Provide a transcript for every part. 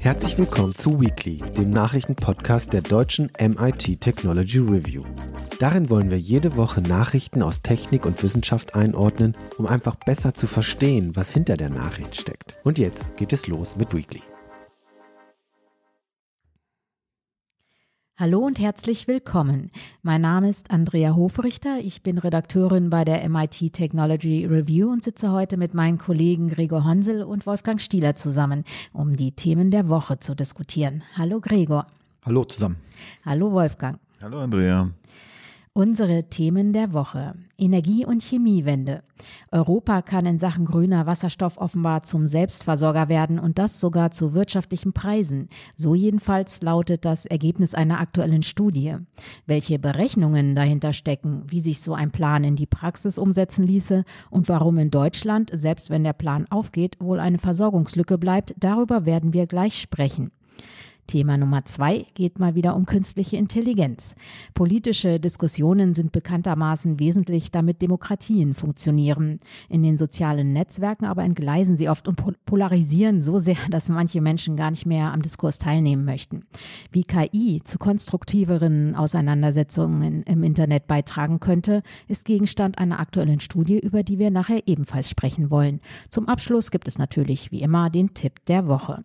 Herzlich willkommen zu Weekly, dem Nachrichtenpodcast der deutschen MIT Technology Review. Darin wollen wir jede Woche Nachrichten aus Technik und Wissenschaft einordnen, um einfach besser zu verstehen, was hinter der Nachricht steckt. Und jetzt geht es los mit Weekly. Hallo und herzlich willkommen. Mein Name ist Andrea Hofrichter. Ich bin Redakteurin bei der MIT Technology Review und sitze heute mit meinen Kollegen Gregor Honsel und Wolfgang Stieler zusammen, um die Themen der Woche zu diskutieren. Hallo Gregor. Hallo zusammen. Hallo Wolfgang. Hallo Andrea. Unsere Themen der Woche. Energie- und Chemiewende. Europa kann in Sachen grüner Wasserstoff offenbar zum Selbstversorger werden und das sogar zu wirtschaftlichen Preisen. So jedenfalls lautet das Ergebnis einer aktuellen Studie. Welche Berechnungen dahinter stecken, wie sich so ein Plan in die Praxis umsetzen ließe und warum in Deutschland, selbst wenn der Plan aufgeht, wohl eine Versorgungslücke bleibt, darüber werden wir gleich sprechen. Thema Nummer zwei geht mal wieder um künstliche Intelligenz. Politische Diskussionen sind bekanntermaßen wesentlich, damit Demokratien funktionieren. In den sozialen Netzwerken aber entgleisen sie oft und polarisieren so sehr, dass manche Menschen gar nicht mehr am Diskurs teilnehmen möchten. Wie KI zu konstruktiveren Auseinandersetzungen im Internet beitragen könnte, ist Gegenstand einer aktuellen Studie, über die wir nachher ebenfalls sprechen wollen. Zum Abschluss gibt es natürlich wie immer den Tipp der Woche.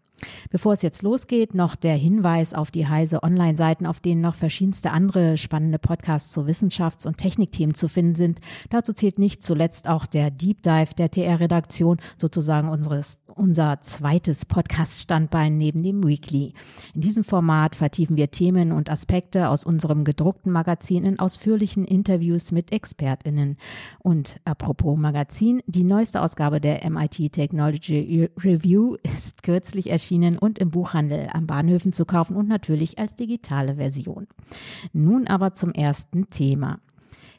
Bevor es jetzt losgeht, noch der Hinweis auf die Heise Online-Seiten, auf denen noch verschiedenste andere spannende Podcasts zu Wissenschafts- und Technikthemen zu finden sind. Dazu zählt nicht zuletzt auch der Deep Dive der TR-Redaktion, sozusagen unseres, unser zweites Podcast-Standbein neben dem Weekly. In diesem Format vertiefen wir Themen und Aspekte aus unserem gedruckten Magazin in ausführlichen Interviews mit ExpertInnen. Und apropos Magazin, die neueste Ausgabe der MIT Technology Review ist kürzlich erschienen und im Buchhandel am Bahnhöfen zu kaufen und natürlich als digitale Version. Nun aber zum ersten Thema.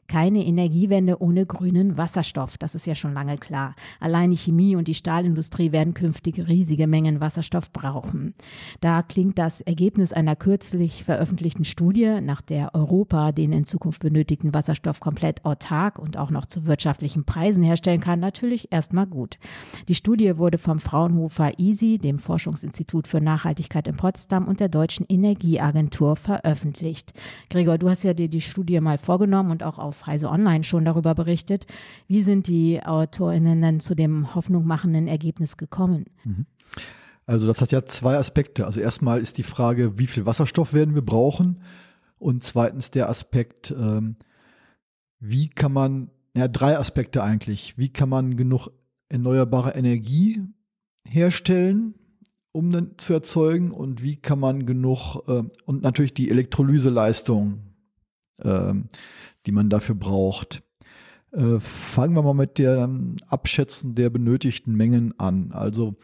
Keine Energiewende ohne grünen Wasserstoff. Das ist ja schon lange klar. Allein die Chemie und die Stahlindustrie werden künftig riesige Mengen Wasserstoff brauchen. Da klingt das Ergebnis einer kürzlich veröffentlichten Studie, nach der Europa den in Zukunft benötigten Wasserstoff komplett autark und auch noch zu wirtschaftlichen Preisen herstellen kann, natürlich erstmal gut. Die Studie wurde vom Fraunhofer EASY, dem Forschungsinstitut für Nachhaltigkeit in Potsdam und der Deutschen Energieagentur veröffentlicht. Gregor, du hast ja dir die Studie mal vorgenommen und auch auf auf Heise Online schon darüber berichtet. Wie sind die AutorInnen denn zu dem hoffnungmachenden Ergebnis gekommen? Mhm. Also das hat ja zwei Aspekte. Also erstmal ist die Frage, wie viel Wasserstoff werden wir brauchen? Und zweitens der Aspekt, ähm, wie kann man, ja, drei Aspekte eigentlich. Wie kann man genug erneuerbare Energie herstellen, um dann zu erzeugen? Und wie kann man genug, äh, und natürlich die Elektrolyseleistung ähm, die man dafür braucht. Äh, fangen wir mal mit dem Abschätzen der benötigten Mengen an. Also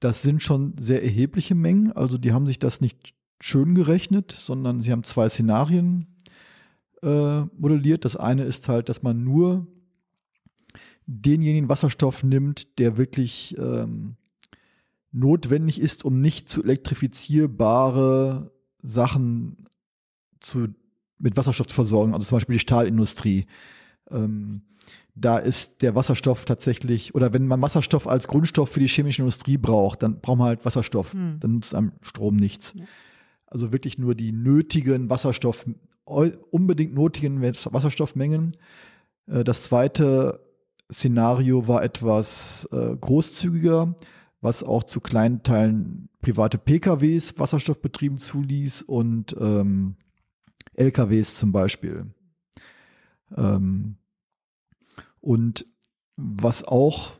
das sind schon sehr erhebliche Mengen. Also die haben sich das nicht schön gerechnet, sondern sie haben zwei Szenarien äh, modelliert. Das eine ist halt, dass man nur denjenigen Wasserstoff nimmt, der wirklich ähm, notwendig ist, um nicht zu elektrifizierbare Sachen zu mit Wasserstoff zu versorgen, also zum Beispiel die Stahlindustrie. Ähm, da ist der Wasserstoff tatsächlich, oder wenn man Wasserstoff als Grundstoff für die chemische Industrie braucht, dann braucht man halt Wasserstoff. Hm. Dann nutzt einem Strom nichts. Ja. Also wirklich nur die nötigen Wasserstoff, unbedingt nötigen Wasserstoffmengen. Äh, das zweite Szenario war etwas äh, großzügiger, was auch zu kleinen Teilen private PKWs wasserstoffbetrieben zuließ und ähm, LKWs zum Beispiel. Ähm, und was auch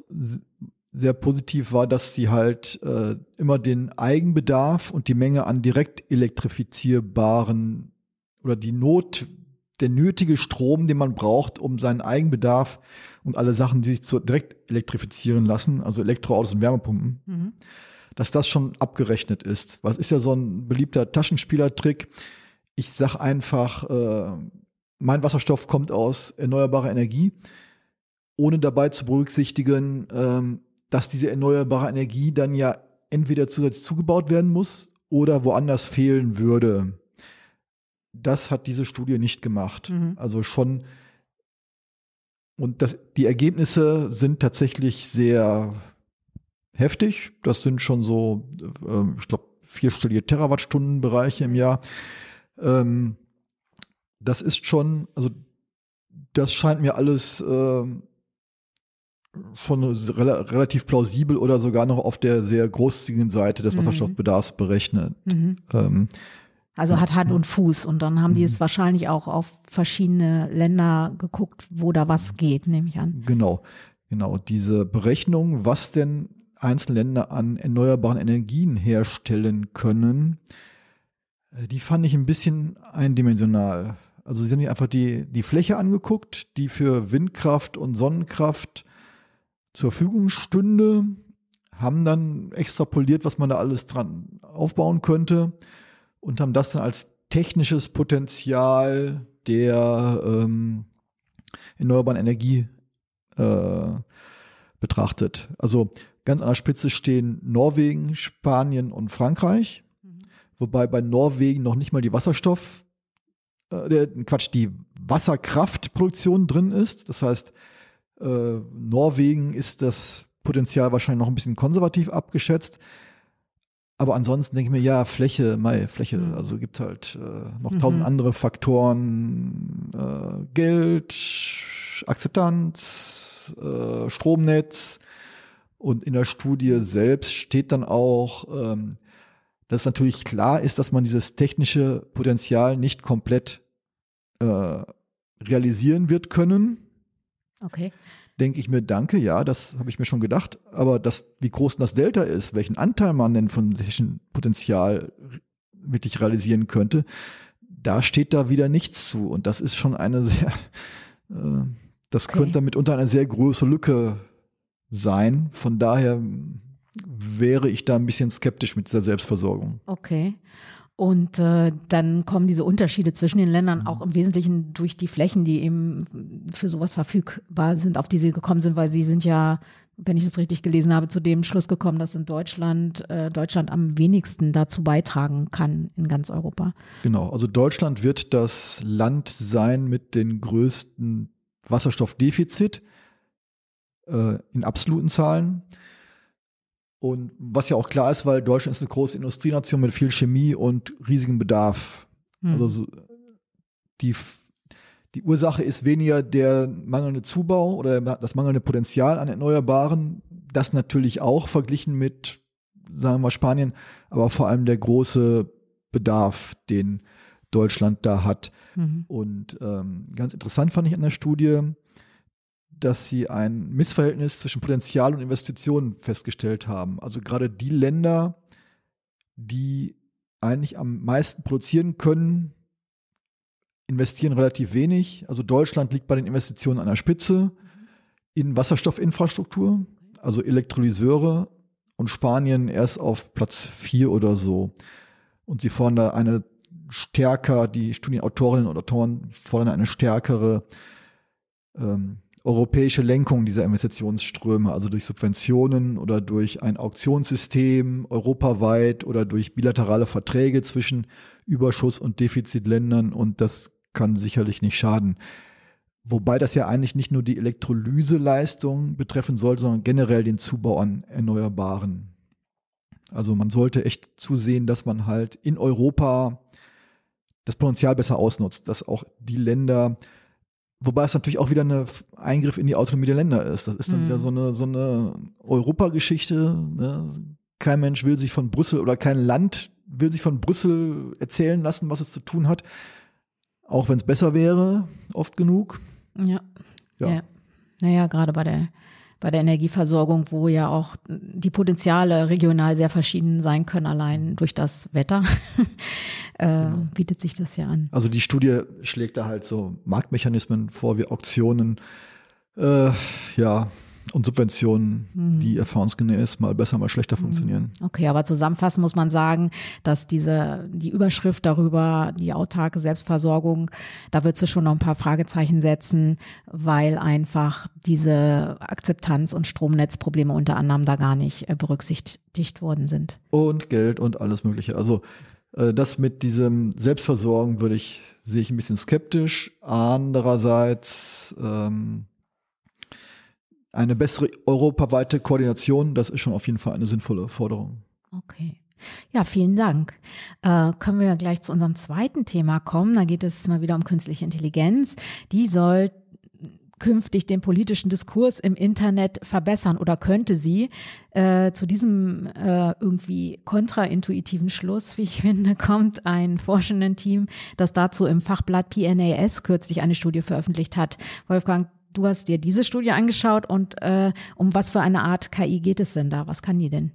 sehr positiv war, dass sie halt äh, immer den Eigenbedarf und die Menge an direkt elektrifizierbaren oder die Not, der nötige Strom, den man braucht, um seinen Eigenbedarf und alle Sachen, die sich so direkt elektrifizieren lassen, also Elektroautos und Wärmepumpen, mhm. dass das schon abgerechnet ist. Was ist ja so ein beliebter Taschenspielertrick? Ich sage einfach, äh, mein Wasserstoff kommt aus erneuerbarer Energie, ohne dabei zu berücksichtigen, ähm, dass diese erneuerbare Energie dann ja entweder zusätzlich zugebaut werden muss oder woanders fehlen würde. Das hat diese Studie nicht gemacht. Mhm. Also schon, und das, die Ergebnisse sind tatsächlich sehr heftig. Das sind schon so, äh, ich glaube, vierstellige Terawattstunden-Bereiche im Jahr. Ähm, das ist schon, also das scheint mir alles äh, schon re relativ plausibel oder sogar noch auf der sehr großzügigen Seite des mhm. Wasserstoffbedarfs berechnet. Mhm. Ähm, also hat Hand und Fuß und dann haben die es mhm. wahrscheinlich auch auf verschiedene Länder geguckt, wo da was geht, nehme ich an. Genau, genau. Diese Berechnung, was denn einzelne Länder an erneuerbaren Energien herstellen können, die fand ich ein bisschen eindimensional. Also sie haben sich einfach die, die Fläche angeguckt, die für Windkraft und Sonnenkraft zur Verfügung stünde, haben dann extrapoliert, was man da alles dran aufbauen könnte und haben das dann als technisches Potenzial der ähm, erneuerbaren Energie äh, betrachtet. Also ganz an der Spitze stehen Norwegen, Spanien und Frankreich. Wobei bei Norwegen noch nicht mal die Wasserstoff, äh, Quatsch, die Wasserkraftproduktion drin ist. Das heißt, äh, Norwegen ist das Potenzial wahrscheinlich noch ein bisschen konservativ abgeschätzt. Aber ansonsten denke ich mir, ja, Fläche, Mai, Fläche, mhm. also gibt halt äh, noch mhm. tausend andere Faktoren, äh, Geld, Akzeptanz, äh, Stromnetz. Und in der Studie selbst steht dann auch, ähm, dass natürlich klar ist, dass man dieses technische Potenzial nicht komplett äh, realisieren wird können. Okay. Denke ich mir, danke, ja, das habe ich mir schon gedacht. Aber das, wie groß das Delta ist, welchen Anteil man denn von technischem Potenzial wirklich realisieren könnte, da steht da wieder nichts zu. Und das ist schon eine sehr, äh, das okay. könnte mitunter eine sehr große Lücke sein. Von daher wäre ich da ein bisschen skeptisch mit dieser Selbstversorgung. Okay. Und äh, dann kommen diese Unterschiede zwischen den Ländern mhm. auch im Wesentlichen durch die Flächen, die eben für sowas verfügbar sind, auf die sie gekommen sind, weil sie sind ja, wenn ich es richtig gelesen habe, zu dem Schluss gekommen, dass in Deutschland äh, Deutschland am wenigsten dazu beitragen kann in ganz Europa. Genau, also Deutschland wird das Land sein mit den größten Wasserstoffdefizit äh, in absoluten Zahlen. Und was ja auch klar ist, weil Deutschland ist eine große Industrienation mit viel Chemie und riesigem Bedarf. Mhm. Also die, die Ursache ist weniger der mangelnde Zubau oder das mangelnde Potenzial an Erneuerbaren. Das natürlich auch verglichen mit, sagen wir mal, Spanien, aber vor allem der große Bedarf, den Deutschland da hat. Mhm. Und ähm, ganz interessant fand ich an der Studie, dass sie ein Missverhältnis zwischen Potenzial und Investitionen festgestellt haben. Also gerade die Länder, die eigentlich am meisten produzieren können, investieren relativ wenig. Also Deutschland liegt bei den Investitionen an der Spitze in Wasserstoffinfrastruktur, also Elektrolyseure und Spanien erst auf Platz vier oder so. Und sie fordern da eine stärker, die Studienautorinnen und Autoren fordern eine stärkere ähm, europäische Lenkung dieser Investitionsströme, also durch Subventionen oder durch ein Auktionssystem europaweit oder durch bilaterale Verträge zwischen Überschuss- und Defizitländern und das kann sicherlich nicht schaden. Wobei das ja eigentlich nicht nur die Elektrolyseleistung betreffen sollte, sondern generell den Zubau an Erneuerbaren. Also man sollte echt zusehen, dass man halt in Europa das Potenzial besser ausnutzt, dass auch die Länder Wobei es natürlich auch wieder ein Eingriff in die Autonomie der Länder ist. Das ist dann mhm. wieder so eine, so eine Europageschichte. Ne? Kein Mensch will sich von Brüssel oder kein Land will sich von Brüssel erzählen lassen, was es zu tun hat. Auch wenn es besser wäre, oft genug. Ja. ja. ja. Naja, gerade bei der bei der Energieversorgung, wo ja auch die Potenziale regional sehr verschieden sein können, allein durch das Wetter, äh, genau. bietet sich das ja an. Also die Studie schlägt da halt so Marktmechanismen vor, wie Auktionen, äh, ja, und Subventionen, mhm. die erfahrungsgemäß mal besser, mal schlechter mhm. funktionieren. Okay, aber zusammenfassend muss man sagen, dass diese, die Überschrift darüber, die autarke Selbstversorgung, da wird sie schon noch ein paar Fragezeichen setzen, weil einfach diese Akzeptanz- und Stromnetzprobleme unter anderem da gar nicht äh, berücksichtigt worden sind. Und Geld und alles Mögliche. Also äh, das mit diesem Selbstversorgen würde ich, sehe ich ein bisschen skeptisch. Andererseits, ähm, eine bessere europaweite Koordination, das ist schon auf jeden Fall eine sinnvolle Forderung. Okay. Ja, vielen Dank. Äh, können wir gleich zu unserem zweiten Thema kommen. Da geht es mal wieder um künstliche Intelligenz. Die soll künftig den politischen Diskurs im Internet verbessern oder könnte sie. Äh, zu diesem äh, irgendwie kontraintuitiven Schluss, wie ich finde, kommt ein Forschenden-Team, das dazu im Fachblatt PNAS kürzlich eine Studie veröffentlicht hat. Wolfgang, du hast dir diese Studie angeschaut und äh, um was für eine Art KI geht es denn da? Was kann die denn?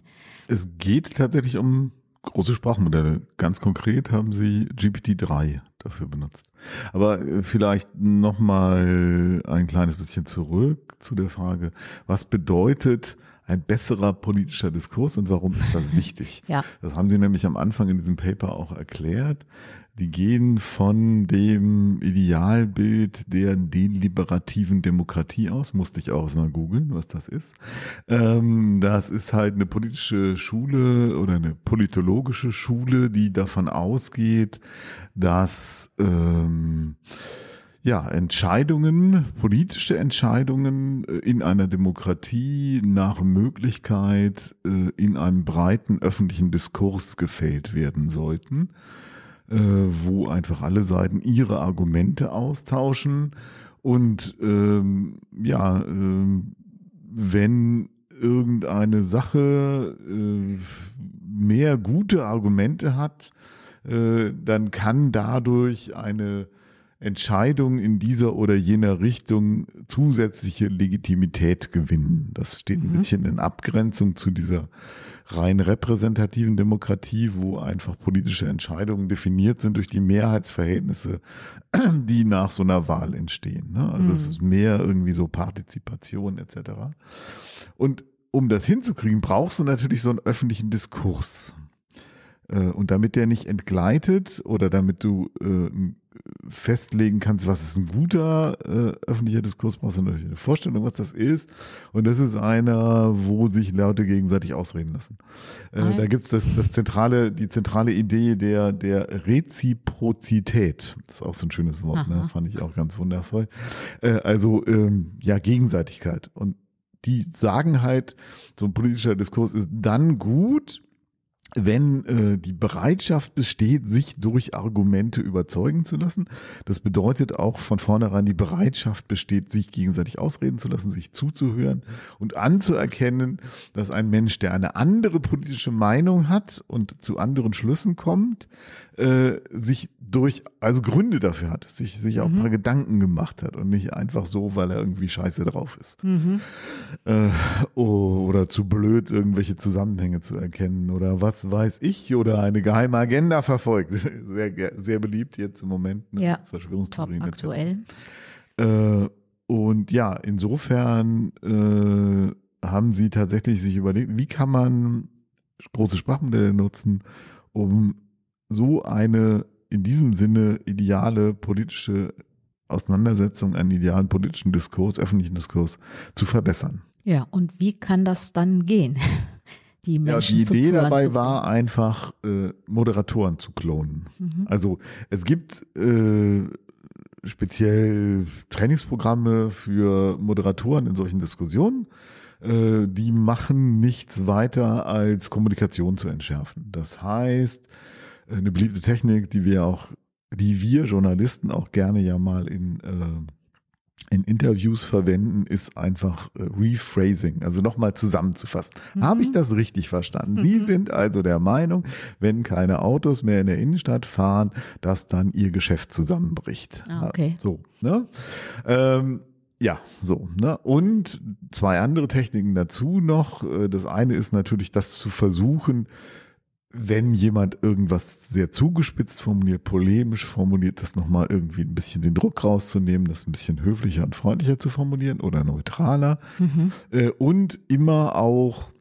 Es geht tatsächlich um große Sprachmodelle. Ganz konkret haben sie GPT-3 dafür benutzt. Aber äh, vielleicht noch mal ein kleines bisschen zurück zu der Frage, was bedeutet ein besserer politischer Diskurs und warum ist das wichtig? ja. Das haben sie nämlich am Anfang in diesem Paper auch erklärt. Die gehen von dem Idealbild der deliberativen Demokratie aus. Musste ich auch erstmal googeln, was das ist. Ähm, das ist halt eine politische Schule oder eine politologische Schule, die davon ausgeht, dass ähm, ja, Entscheidungen, politische Entscheidungen äh, in einer Demokratie nach Möglichkeit äh, in einem breiten öffentlichen Diskurs gefällt werden sollten äh, wo einfach alle Seiten ihre Argumente austauschen. Und ähm, ja, äh, wenn irgendeine Sache äh, mehr gute Argumente hat, äh, dann kann dadurch eine Entscheidung in dieser oder jener Richtung zusätzliche Legitimität gewinnen. Das steht ein mhm. bisschen in Abgrenzung zu dieser rein repräsentativen Demokratie, wo einfach politische Entscheidungen definiert sind durch die Mehrheitsverhältnisse, die nach so einer Wahl entstehen. Ne? Also es mhm. ist mehr irgendwie so Partizipation etc. Und um das hinzukriegen, brauchst du natürlich so einen öffentlichen Diskurs. Äh, und damit der nicht entgleitet oder damit du äh, festlegen kannst, was ist ein guter äh, öffentlicher Diskurs, brauchst du natürlich eine Vorstellung, was das ist. Und das ist einer, wo sich Leute gegenseitig ausreden lassen. Äh, da gibt's das, das zentrale, die zentrale Idee der, der Reziprozität. Das ist auch so ein schönes Wort, ne? fand ich auch ganz wundervoll. Äh, also ähm, ja, Gegenseitigkeit. Und die sagen halt, so ein politischer Diskurs ist dann gut, wenn äh, die Bereitschaft besteht, sich durch Argumente überzeugen zu lassen. Das bedeutet auch von vornherein die Bereitschaft besteht, sich gegenseitig ausreden zu lassen, sich zuzuhören und anzuerkennen, dass ein Mensch, der eine andere politische Meinung hat und zu anderen Schlüssen kommt, äh, sich durch, also Gründe dafür hat, sich, sich auch mhm. ein paar Gedanken gemacht hat und nicht einfach so, weil er irgendwie scheiße drauf ist. Mhm. Äh, oder zu blöd, irgendwelche Zusammenhänge zu erkennen oder was weiß ich oder eine geheime Agenda verfolgt. Sehr, sehr beliebt jetzt im Moment. Ne? Ja, Verschwörungstheorien. Top aktuell. Äh, und ja, insofern äh, haben sie tatsächlich sich überlegt, wie kann man große Sprachmodelle nutzen, um so eine in diesem Sinne ideale politische Auseinandersetzung, einen idealen politischen Diskurs, öffentlichen Diskurs zu verbessern. Ja, und wie kann das dann gehen? Die, Menschen ja, die Idee dabei war einfach, äh, Moderatoren zu klonen. Mhm. Also es gibt äh, speziell Trainingsprogramme für Moderatoren in solchen Diskussionen äh, die machen nichts weiter als Kommunikation zu entschärfen. Das heißt, eine beliebte Technik, die wir auch, die wir Journalisten auch gerne ja mal in, äh, in Interviews verwenden, ist einfach äh, Rephrasing, also nochmal zusammenzufassen. Mhm. Habe ich das richtig verstanden? Sie mhm. sind also der Meinung, wenn keine Autos mehr in der Innenstadt fahren, dass dann ihr Geschäft zusammenbricht. Ah, okay. So, ne? Ähm, ja, so. Ne? Und zwei andere Techniken dazu noch. Äh, das eine ist natürlich, das zu versuchen, wenn jemand irgendwas sehr zugespitzt formuliert, polemisch formuliert, das nochmal irgendwie ein bisschen den Druck rauszunehmen, das ein bisschen höflicher und freundlicher zu formulieren oder neutraler. Mhm. Äh, und immer auch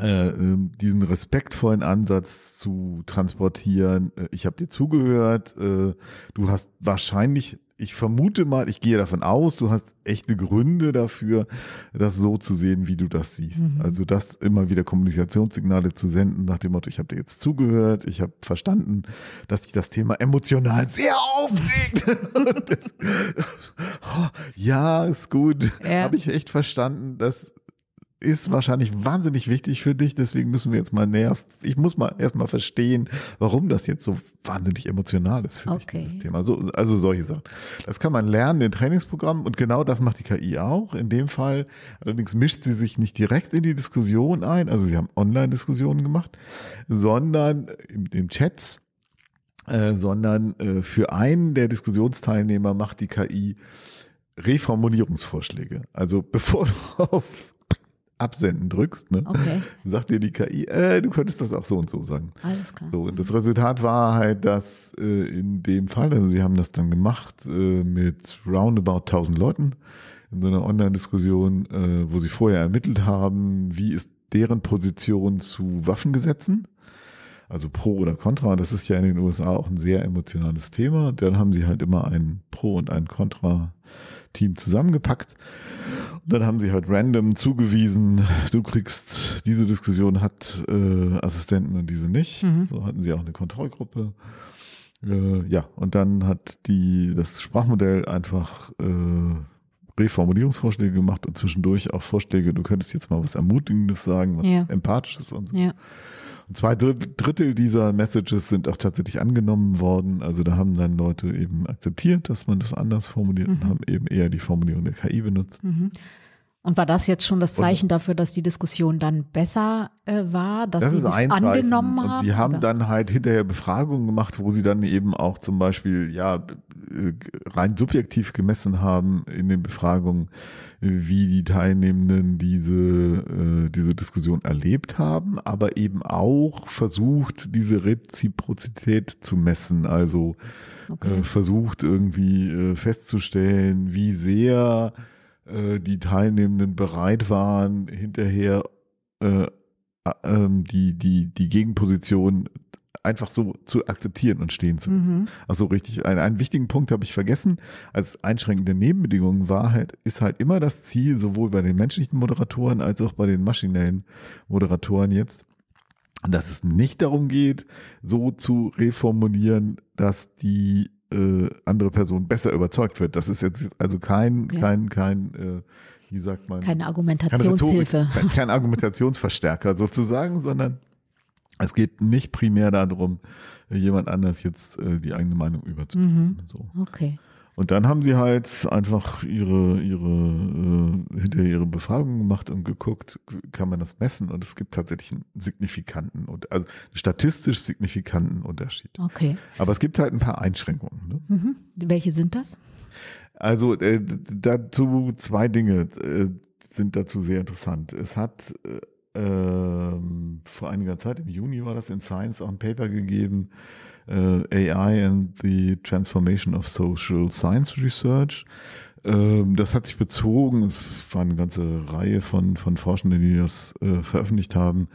äh, ähm, diesen respektvollen Ansatz zu transportieren. Äh, ich habe dir zugehört, äh, du hast wahrscheinlich ich vermute mal, ich gehe davon aus, du hast echte Gründe dafür, das so zu sehen, wie du das siehst. Mhm. Also das immer wieder Kommunikationssignale zu senden nach dem Motto, ich habe dir jetzt zugehört, ich habe verstanden, dass dich das Thema emotional sehr aufregt. das, oh, ja, ist gut. Ja. Habe ich echt verstanden, dass ist wahrscheinlich wahnsinnig wichtig für dich, deswegen müssen wir jetzt mal näher, ich muss mal erstmal verstehen, warum das jetzt so wahnsinnig emotional ist für okay. dich, dieses Thema. So, also solche Sachen. Das kann man lernen in Trainingsprogrammen und genau das macht die KI auch. In dem Fall allerdings mischt sie sich nicht direkt in die Diskussion ein, also sie haben Online-Diskussionen gemacht, sondern in, in Chats, äh, sondern äh, für einen der Diskussionsteilnehmer macht die KI Reformulierungsvorschläge. Also bevor du auf Absenden drückst, ne, okay. sagt dir die KI, äh, du könntest das auch so und so sagen. Alles klar. So, und das Resultat war halt, dass äh, in dem Fall, also sie haben das dann gemacht äh, mit roundabout 1000 Leuten in so einer Online-Diskussion, äh, wo sie vorher ermittelt haben, wie ist deren Position zu Waffengesetzen, also Pro oder Contra. Das ist ja in den USA auch ein sehr emotionales Thema. Dann haben sie halt immer ein Pro und ein Contra-Team zusammengepackt dann haben sie halt random zugewiesen, du kriegst, diese Diskussion hat äh, Assistenten und diese nicht. Mhm. So hatten sie auch eine Kontrollgruppe. Äh, ja, und dann hat die das Sprachmodell einfach äh, Reformulierungsvorschläge gemacht und zwischendurch auch Vorschläge, du könntest jetzt mal was Ermutigendes sagen, was ja. Empathisches und so. Ja. Zwei Drittel dieser Messages sind auch tatsächlich angenommen worden. Also da haben dann Leute eben akzeptiert, dass man das anders formuliert mhm. und haben eben eher die Formulierung der KI benutzt. Mhm. Und war das jetzt schon das Zeichen und, dafür, dass die Diskussion dann besser äh, war, dass das sie das angenommen haben? Und sie haben oder? dann halt hinterher Befragungen gemacht, wo sie dann eben auch zum Beispiel ja äh, rein subjektiv gemessen haben in den Befragungen, wie die Teilnehmenden diese äh, diese Diskussion erlebt haben, aber eben auch versucht, diese Reziprozität zu messen. Also okay. äh, versucht irgendwie äh, festzustellen, wie sehr äh, die Teilnehmenden bereit waren, hinterher äh, äh, die, die, die Gegenposition einfach so zu akzeptieren und stehen zu lassen. Mhm. Also richtig, einen, einen wichtigen Punkt habe ich vergessen. Als einschränkende Nebenbedingungen war halt, ist halt immer das Ziel, sowohl bei den menschlichen Moderatoren als auch bei den maschinellen Moderatoren jetzt, dass es nicht darum geht, so zu reformulieren, dass die äh, andere Person besser überzeugt wird. Das ist jetzt also kein, ja. kein, kein, äh, wie sagt man? Keine Argumentationshilfe. Kein, kein Argumentationsverstärker sozusagen, sondern es geht nicht primär darum, jemand anders jetzt äh, die eigene Meinung überzubringen. Mhm. So. Okay. Und dann haben sie halt einfach ihre, ihre, äh, hinter ihre Befragung gemacht und geguckt, kann man das messen? Und es gibt tatsächlich einen signifikanten, also statistisch signifikanten Unterschied. Okay. Aber es gibt halt ein paar Einschränkungen. Ne? Mhm. Welche sind das? Also äh, dazu zwei Dinge äh, sind dazu sehr interessant. Es hat äh, ähm, vor einiger Zeit, im Juni war das in Science auch ein Paper gegeben, äh, AI and the Transformation of Social Science Research. Ähm, das hat sich bezogen, es war eine ganze Reihe von, von Forschenden, die das äh, veröffentlicht haben,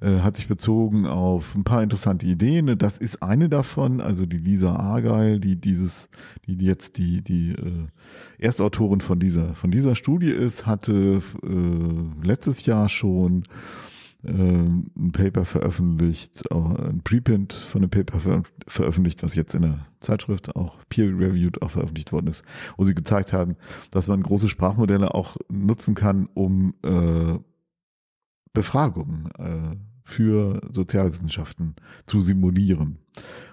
äh, hat sich bezogen auf ein paar interessante Ideen. Das ist eine davon, also die Lisa Argyle, die dieses, die jetzt die, die äh, Erstautorin von dieser, von dieser Studie ist, hatte äh, letztes Jahr schon ein Paper veröffentlicht, auch ein Preprint von einem Paper ver veröffentlicht, was jetzt in der Zeitschrift auch peer-reviewed auch veröffentlicht worden ist, wo sie gezeigt haben, dass man große Sprachmodelle auch nutzen kann, um äh, Befragungen äh, für Sozialwissenschaften zu simulieren.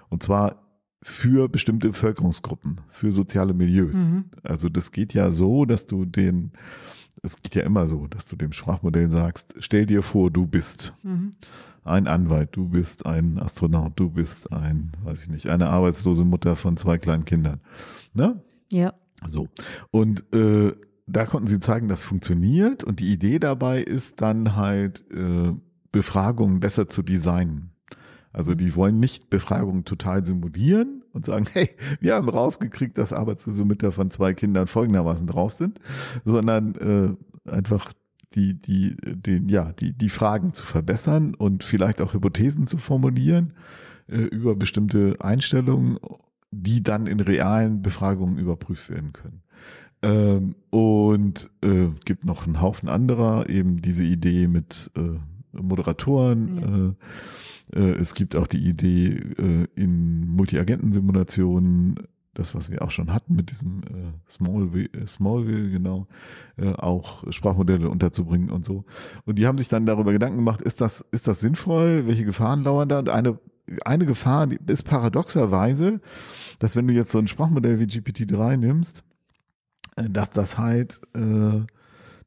Und zwar für bestimmte Bevölkerungsgruppen, für soziale Milieus. Mhm. Also das geht ja so, dass du den es geht ja immer so, dass du dem Sprachmodell sagst, stell dir vor, du bist mhm. ein Anwalt, du bist ein Astronaut, du bist ein, weiß ich nicht, eine arbeitslose Mutter von zwei kleinen Kindern. Ne? Ja. So. Und äh, da konnten sie zeigen, das funktioniert und die Idee dabei ist dann halt, äh, Befragungen besser zu designen. Also mhm. die wollen nicht Befragungen total simulieren, und sagen, hey, wir haben rausgekriegt, dass arbeitslose von zwei Kindern folgendermaßen drauf sind, sondern äh, einfach die, die, den, ja, die, die Fragen zu verbessern und vielleicht auch Hypothesen zu formulieren äh, über bestimmte Einstellungen, die dann in realen Befragungen überprüft werden können. Ähm, und äh, gibt noch einen Haufen anderer, eben diese Idee mit äh, Moderatoren. Ja. Äh, es gibt auch die Idee äh, in Multi-Agenten-Simulationen, das, was wir auch schon hatten mit diesem äh, Smallville, äh, Smallville, genau, äh, auch Sprachmodelle unterzubringen und so. Und die haben sich dann darüber Gedanken gemacht, ist das, ist das sinnvoll? Welche Gefahren lauern da? Und eine, eine Gefahr ist paradoxerweise, dass wenn du jetzt so ein Sprachmodell wie GPT-3 nimmst, äh, dass das halt äh,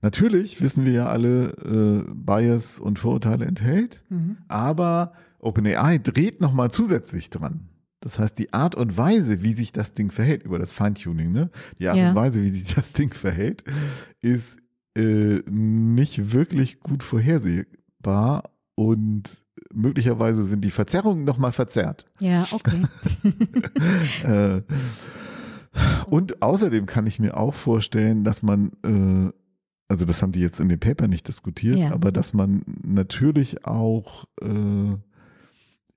natürlich wissen wir ja alle äh, Bias und Vorurteile enthält, mhm. aber OpenAI dreht nochmal zusätzlich dran. Das heißt, die Art und Weise, wie sich das Ding verhält, über das Feintuning, ne? Die Art ja. und Weise, wie sich das Ding verhält, ist äh, nicht wirklich gut vorhersehbar und möglicherweise sind die Verzerrungen nochmal verzerrt. Ja, okay. äh, und außerdem kann ich mir auch vorstellen, dass man, äh, also das haben die jetzt in dem Paper nicht diskutiert, ja. aber dass man natürlich auch äh,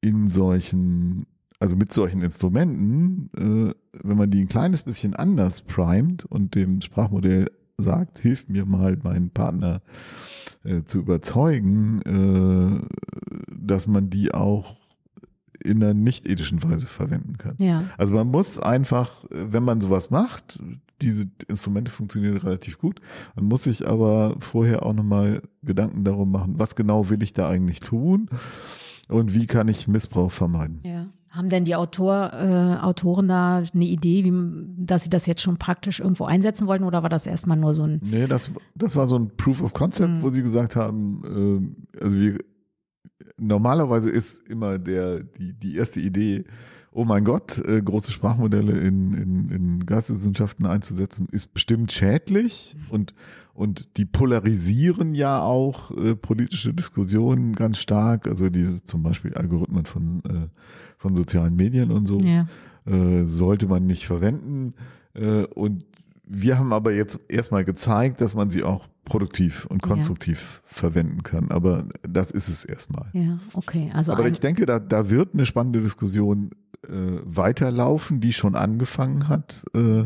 in solchen also mit solchen Instrumenten, äh, wenn man die ein kleines bisschen anders primet und dem Sprachmodell sagt, hilf mir mal, meinen Partner äh, zu überzeugen, äh, dass man die auch in einer nicht ethischen Weise verwenden kann. Ja. Also man muss einfach, wenn man sowas macht, diese Instrumente funktionieren relativ gut. Man muss sich aber vorher auch nochmal Gedanken darum machen, was genau will ich da eigentlich tun und wie kann ich Missbrauch vermeiden. Ja. Haben denn die Autor, äh, Autoren da eine Idee, wie, dass sie das jetzt schon praktisch irgendwo einsetzen wollten oder war das erstmal nur so ein. Nee, das, das war so ein Proof of Concept, mhm. wo sie gesagt haben, äh, also wir, normalerweise ist immer der, die, die erste Idee, oh mein Gott, äh, große Sprachmodelle in, in, in Geisteswissenschaften einzusetzen, ist bestimmt schädlich und, und die polarisieren ja auch äh, politische Diskussionen ganz stark, also diese zum Beispiel Algorithmen von, äh, von sozialen Medien und so, ja. äh, sollte man nicht verwenden. Äh, und wir haben aber jetzt erstmal gezeigt, dass man sie auch produktiv und konstruktiv ja. verwenden kann. Aber das ist es erstmal. Ja, okay. Also aber ich denke, da, da wird eine spannende Diskussion äh, weiterlaufen, die schon angefangen hat. Äh,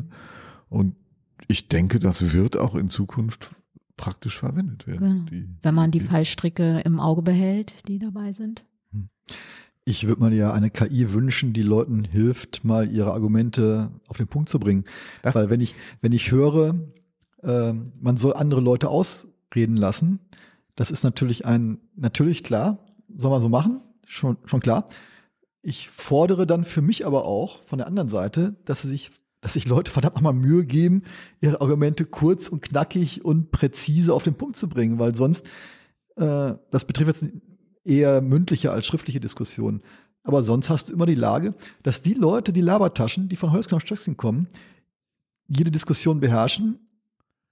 und ich denke, das wird auch in Zukunft praktisch verwendet werden. Genau. Die, Wenn man die, die Fallstricke im Auge behält, die dabei sind. Hm. Ich würde mir ja eine KI wünschen, die Leuten hilft, mal ihre Argumente auf den Punkt zu bringen. Das Weil wenn ich, wenn ich höre, äh, man soll andere Leute ausreden lassen, das ist natürlich ein, natürlich klar, soll man so machen, schon, schon klar. Ich fordere dann für mich aber auch von der anderen Seite, dass sie sich, dass sich Leute verdammt nochmal Mühe geben, ihre Argumente kurz und knackig und präzise auf den Punkt zu bringen, weil sonst, äh, das betrifft jetzt eher mündliche als schriftliche Diskussionen. Aber sonst hast du immer die Lage, dass die Leute, die Labertaschen, die von Holzknopf Stöckchen kommen, jede Diskussion beherrschen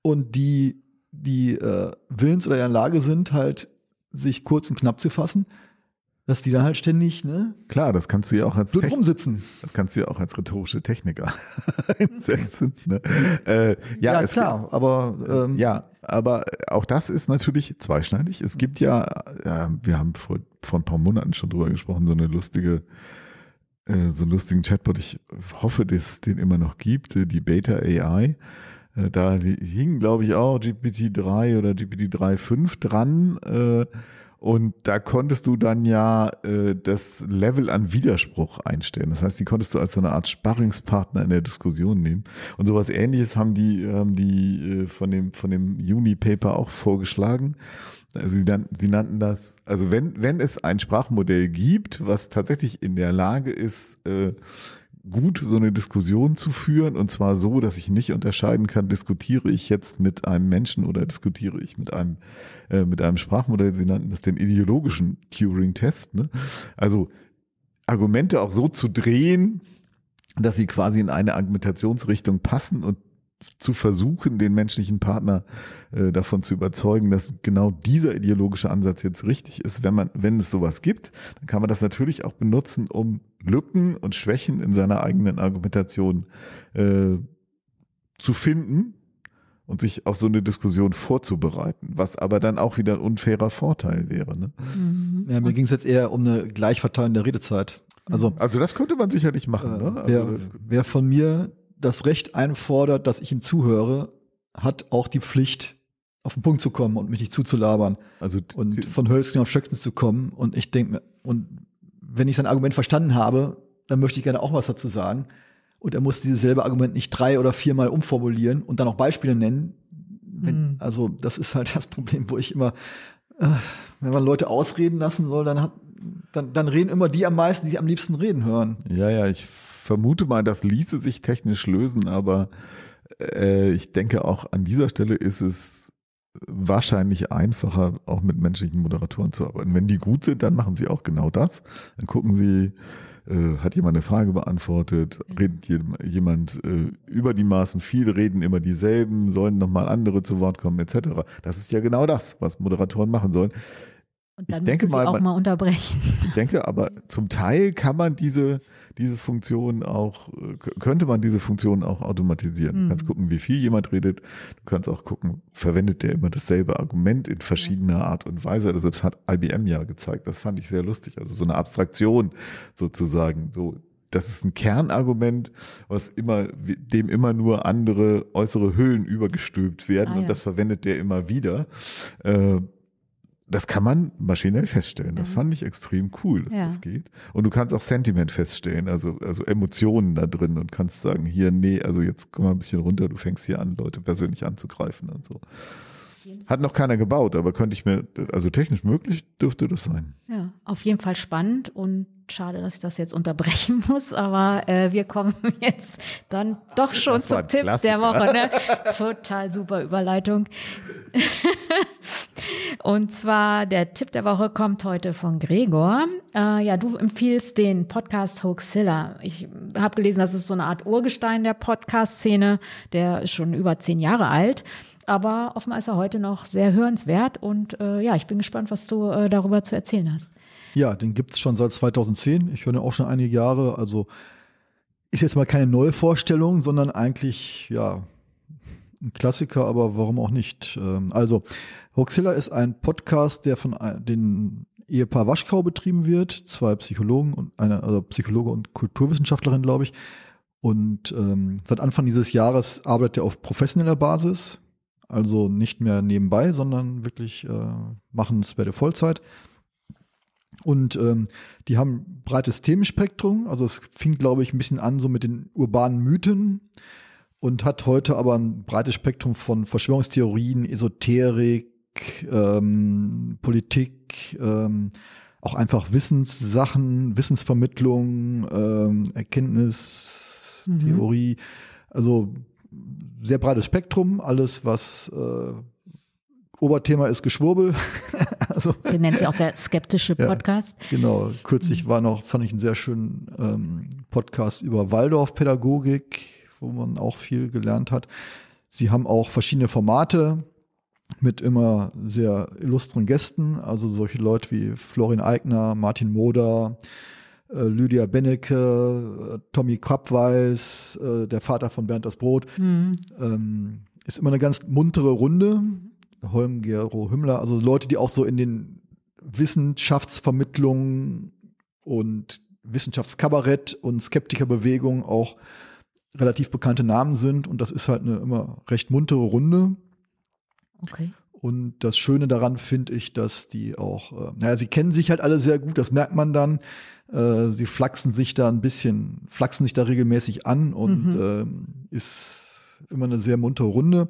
und die, die äh, willens oder in der Lage sind, halt sich kurz und knapp zu fassen, dass die da halt ständig, ne? Klar, das kannst du ja auch als Blöd rumsitzen. Das kannst du ja auch als rhetorische Techniker einsetzen. Ne? Äh, ja, ja klar, aber ähm, ja, aber auch das ist natürlich zweischneidig. Es gibt ja, äh, wir haben vor, vor ein paar Monaten schon drüber gesprochen, so eine lustige, äh, so einen lustigen Chatbot. Ich hoffe, dass es den immer noch gibt, die Beta AI. Äh, da hing, glaube ich, auch GPT-3 oder GPT-3.5 dran. Äh, und da konntest du dann ja äh, das Level an Widerspruch einstellen. Das heißt, die konntest du als so eine Art Sparringspartner in der Diskussion nehmen. Und sowas ähnliches haben die, haben die äh, von dem, von dem Juni-Paper auch vorgeschlagen. Also sie, nan sie nannten das, also wenn, wenn es ein Sprachmodell gibt, was tatsächlich in der Lage ist, äh, gut, so eine Diskussion zu führen und zwar so, dass ich nicht unterscheiden kann, diskutiere ich jetzt mit einem Menschen oder diskutiere ich mit einem äh, mit einem Sprachmodell. Sie nannten das den ideologischen Turing-Test. Ne? Also Argumente auch so zu drehen, dass sie quasi in eine Argumentationsrichtung passen und zu versuchen, den menschlichen Partner äh, davon zu überzeugen, dass genau dieser ideologische Ansatz jetzt richtig ist. Wenn man, wenn es sowas gibt, dann kann man das natürlich auch benutzen, um Lücken und Schwächen in seiner eigenen Argumentation äh, zu finden und sich auf so eine Diskussion vorzubereiten, was aber dann auch wieder ein unfairer Vorteil wäre. Ne? Mhm. Ja, mir ging es jetzt eher um eine Gleichverteilung der Redezeit. Also, Also das könnte man sicherlich machen. äh, ne? also, wer, wer von mir das Recht einfordert, dass ich ihm zuhöre, hat auch die Pflicht, auf den Punkt zu kommen und mich nicht zuzulabern also und von Hölzchen auf Stöckchen zu kommen. Und ich denke mir, und wenn ich sein Argument verstanden habe, dann möchte ich gerne auch was dazu sagen. Und er muss dieses selbe Argument nicht drei oder viermal umformulieren und dann auch Beispiele nennen. Wenn, Also das ist halt das Problem, wo ich immer, äh, wenn man Leute ausreden lassen soll, dann, hat, dann, dann reden immer die am meisten, die am liebsten reden hören. Ja, ja, ich vermute mal, das ließe sich technisch lösen, aber äh, ich denke auch an dieser Stelle ist es wahrscheinlich einfacher, auch mit menschlichen Moderatoren zu arbeiten. Wenn die gut sind, dann machen sie auch genau das. Dann gucken sie, äh, hat jemand eine Frage beantwortet, redet jem- jemand äh, über die Maßen viel, reden immer dieselben, sollen nochmal andere zu Wort kommen, etc. Das ist ja genau das, was Moderatoren machen sollen. Und dann Ich denke müssen sie mal, auch man- mal unterbrechen. Ich denke aber, zum Teil kann man diese, diese Funktion auch, könnte man diese Funktion auch automatisieren. Du Mhm. kannst gucken, wie viel jemand redet. Du kannst auch gucken, verwendet der immer dasselbe Argument in verschiedener Art und Weise. Also das hat IBM ja gezeigt. Das fand ich sehr lustig. Also so eine Abstraktion sozusagen. So, das ist ein Kernargument, was immer, dem immer nur andere äußere Hüllen übergestülpt werden Ah, ja. und das verwendet der immer wieder. Äh, das kann man maschinell feststellen. Das Ja. fand ich extrem cool, dass Ja. das geht. Und du kannst auch Sentiment feststellen, also, also Emotionen da drin und kannst sagen, hier, nee, also jetzt komm mal ein bisschen runter, du fängst hier an, Leute persönlich anzugreifen und so. Hat noch keiner gebaut, aber könnte ich mir, also technisch möglich dürfte das sein. Ja, auf jeden Fall spannend und schade, dass ich das jetzt unterbrechen muss, aber äh, wir kommen jetzt dann doch schon zum Tipp Klassiker. der Woche. Ne? Total super Überleitung. Und zwar der Tipp der Woche kommt heute von Gregor. Äh, ja, du empfiehlst den Podcast Hoaxilla. Ich habe gelesen, das ist so eine Art Urgestein der Podcast-Szene. Der ist schon über zehn Jahre alt. Aber offenbar ist er heute noch sehr hörenswert und äh, ja, ich bin gespannt, was du äh, darüber zu erzählen hast. Ja, den gibt's schon seit 2010. Ich höre den auch schon einige Jahre. Also ist jetzt mal keine neue Vorstellung, sondern eigentlich, ja, ein Klassiker, aber warum auch nicht? Ähm, Also, Hoaxilla ist ein Podcast, der von den Ehepaar Waschkau betrieben wird. Zwei Psychologen und eine, also Psychologe und Kulturwissenschaftlerin, glaube ich. Und ähm, seit Anfang dieses Jahres arbeitet er auf professioneller Basis. Also nicht mehr nebenbei, sondern wirklich äh, machen es bei der Vollzeit. Und ähm, die haben breites Themenspektrum. Also es fing, glaube ich, ein bisschen an so mit den urbanen Mythen und hat heute aber ein breites Spektrum von Verschwörungstheorien, Esoterik, ähm, Politik, ähm, auch einfach Wissenssachen, Wissensvermittlung, ähm, Erkenntnis, Mhm. Theorie. Also sehr breites Spektrum, alles was äh, Oberthema ist Geschwurbel. also Den nennt sie auch der skeptische Ja. Podcast. Genau, kürzlich war noch, fand ich einen sehr schönen ähm, Podcast über Waldorfpädagogik, wo man auch viel gelernt hat. Sie haben auch verschiedene Formate mit immer sehr illustren Gästen, also solche Leute wie Florian Eigner, Martin Moder, äh, Lydia Bennecke, Tommy Krabweis, äh, der Vater von Bernd das Brot. Mhm. Ähm, ist immer eine ganz muntere Runde. Holm, Gero Hümmler, also Leute, die auch so in den Wissenschaftsvermittlungen und Wissenschaftskabarett und Skeptikerbewegung auch relativ bekannte Namen sind. Und das ist halt eine immer recht muntere Runde. Okay. Und das Schöne daran finde ich, dass die auch, äh, naja, sie kennen sich halt alle sehr gut, das merkt man dann. Äh, sie flachsen sich da ein bisschen, flachsen sich da regelmäßig an und ähm, ist immer eine sehr muntere Runde.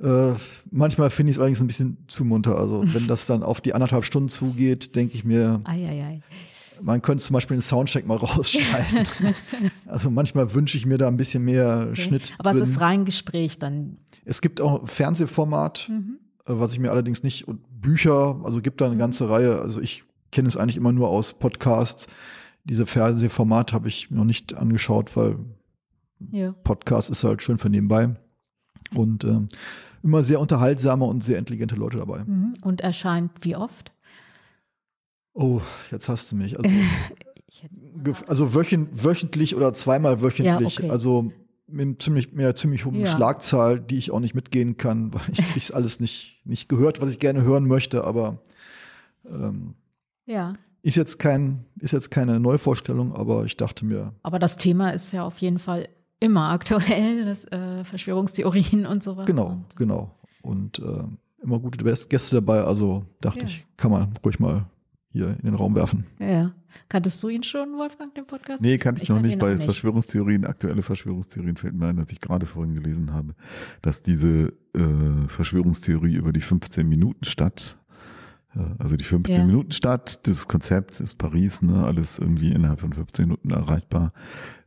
Äh, manchmal finde ich es allerdings ein bisschen zu munter. Also wenn das dann auf die anderthalb Stunden zugeht, denke ich mir, Eieiei. man könnte zum Beispiel den Soundcheck mal rausschneiden. also manchmal wünsche ich mir da ein bisschen mehr Okay. Schnitt Aber drin. es ist rein Gespräch dann. Es gibt auch ein Fernsehformat, Mhm. äh, was ich mir allerdings nicht, und Bücher, also gibt da eine ganze Reihe, also ich kenne es eigentlich immer nur aus Podcasts. Diese Fernsehformat habe ich noch nicht angeschaut, weil Ja. Podcast ist halt schön für nebenbei. Und ähm, immer sehr unterhaltsame und sehr intelligente Leute dabei. Mhm. Und erscheint wie oft? Oh, jetzt hast du mich. Also, also wöchent, wöchentlich oder zweimal wöchentlich. Ja, okay. Also mit ziemlich, einer ziemlich hohen Ja. Schlagzahl, die ich auch nicht mitgehen kann, weil ich krieg's alles nicht, nicht gehört, was ich gerne hören möchte, aber ähm, Ja. Ist jetzt kein, ist jetzt keine Neuvorstellung, aber ich dachte mir. Aber das Thema ist ja auf jeden Fall immer aktuell, das äh, Verschwörungstheorien und sowas. Genau, und, genau. Und äh, immer gute Gäste dabei, also dachte Ja. ich, kann man ruhig mal hier in den Raum werfen. Ja. Kanntest du ihn schon, Wolfgang, den Podcast? Nee, kannte ich, noch kannte nicht. Bei nicht. Verschwörungstheorien, aktuelle Verschwörungstheorien fällt mir ein, dass ich gerade vorhin gelesen habe, dass diese äh, Verschwörungstheorie über die 15 Minuten Stadt, äh, also die 15 Ja. Minuten Stadt, das Konzept ist Paris, ne, alles irgendwie innerhalb von 15 Minuten erreichbar,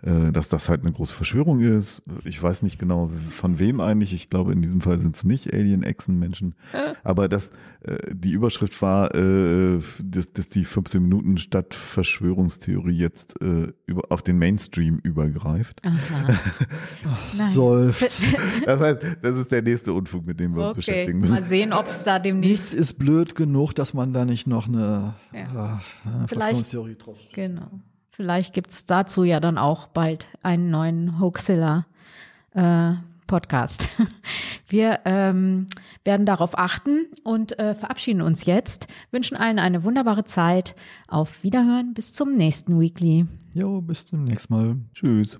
dass das halt eine große Verschwörung ist. Ich weiß nicht genau von wem eigentlich. Ich glaube, in diesem Fall sind es nicht Alien-Echsen-Menschen. Aber dass äh, die Überschrift war, äh, dass, dass die 15 Minuten Stadt Verschwörungstheorie jetzt äh, über, auf den Mainstream übergreift. Nein. Seufzt. Das heißt, das ist der nächste Unfug, mit dem wir uns Okay, beschäftigen mal müssen. sehen, ob es da demnächst. Nichts ist blöd genug, dass man da nicht noch eine, Ja. äh, eine Verschwörungstheorie drauf. Genau. Vielleicht gibt es dazu ja dann auch bald einen neuen Hoaxilla äh, Podcast. Wir ähm, werden darauf achten und äh, verabschieden uns jetzt. Wünschen allen eine wunderbare Zeit. Auf Wiederhören. Bis zum nächsten Weekly. Jo, bis zum nächsten Mal. Tschüss.